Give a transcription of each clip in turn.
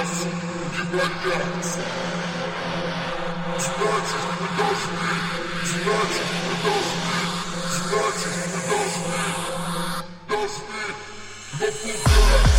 нас не боятся. Значит, мы должны, значит, мы должны, значит, мы должны, должны, но куда?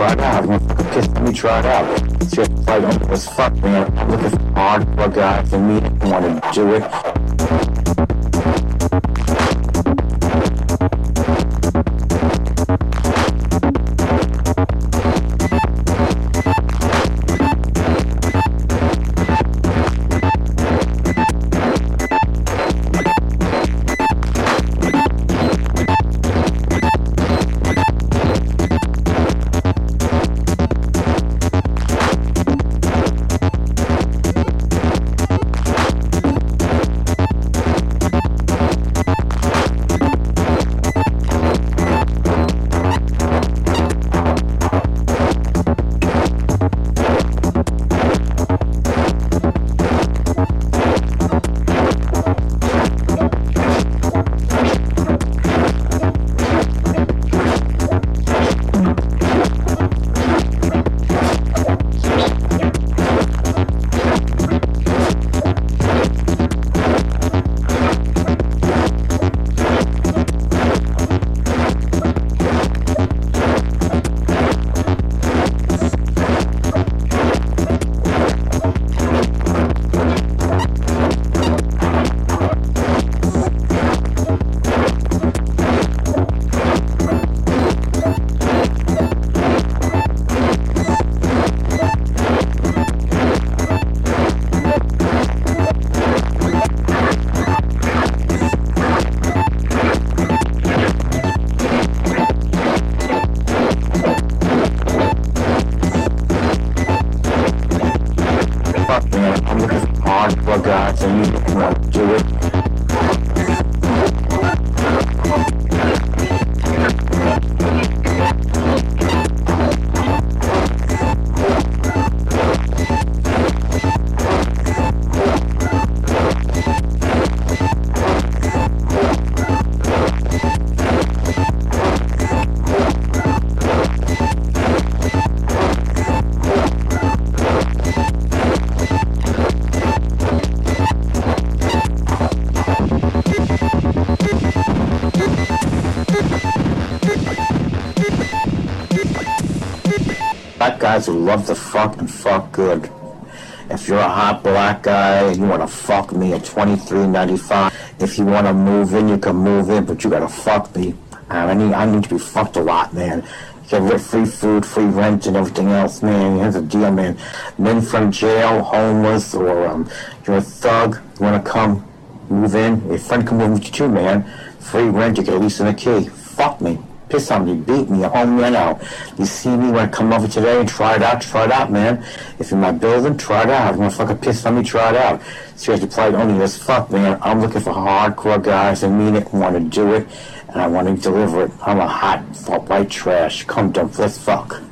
Try it out. You want to on me, try it out. It's just like, oh, as fuck, man. I'm looking for hardcore guys and me want to do it. Guys who love to fuck and fuck good. If you're a hot black guy and you want to fuck me at twenty three ninety five, if you want to move in, you can move in, but you gotta fuck me. I need I need to be fucked a lot, man. Get free food, free rent, and everything else, man. Here's the deal, man. Men from jail, homeless, or um, you're a thug, you want to come move in? Your friend can move with you too, man. Free rent, you get at least in a key. Piss on me, beat me, home me out. You see me when I come over today and try it out, try it out, man. If you're my building, try it out. If You want to fucking piss on me, try it out. Seriously, play only as fuck, man. I'm looking for hardcore guys that mean it, want to do it, and I want to deliver it. I'm a hot white trash. Come dump, let's fuck.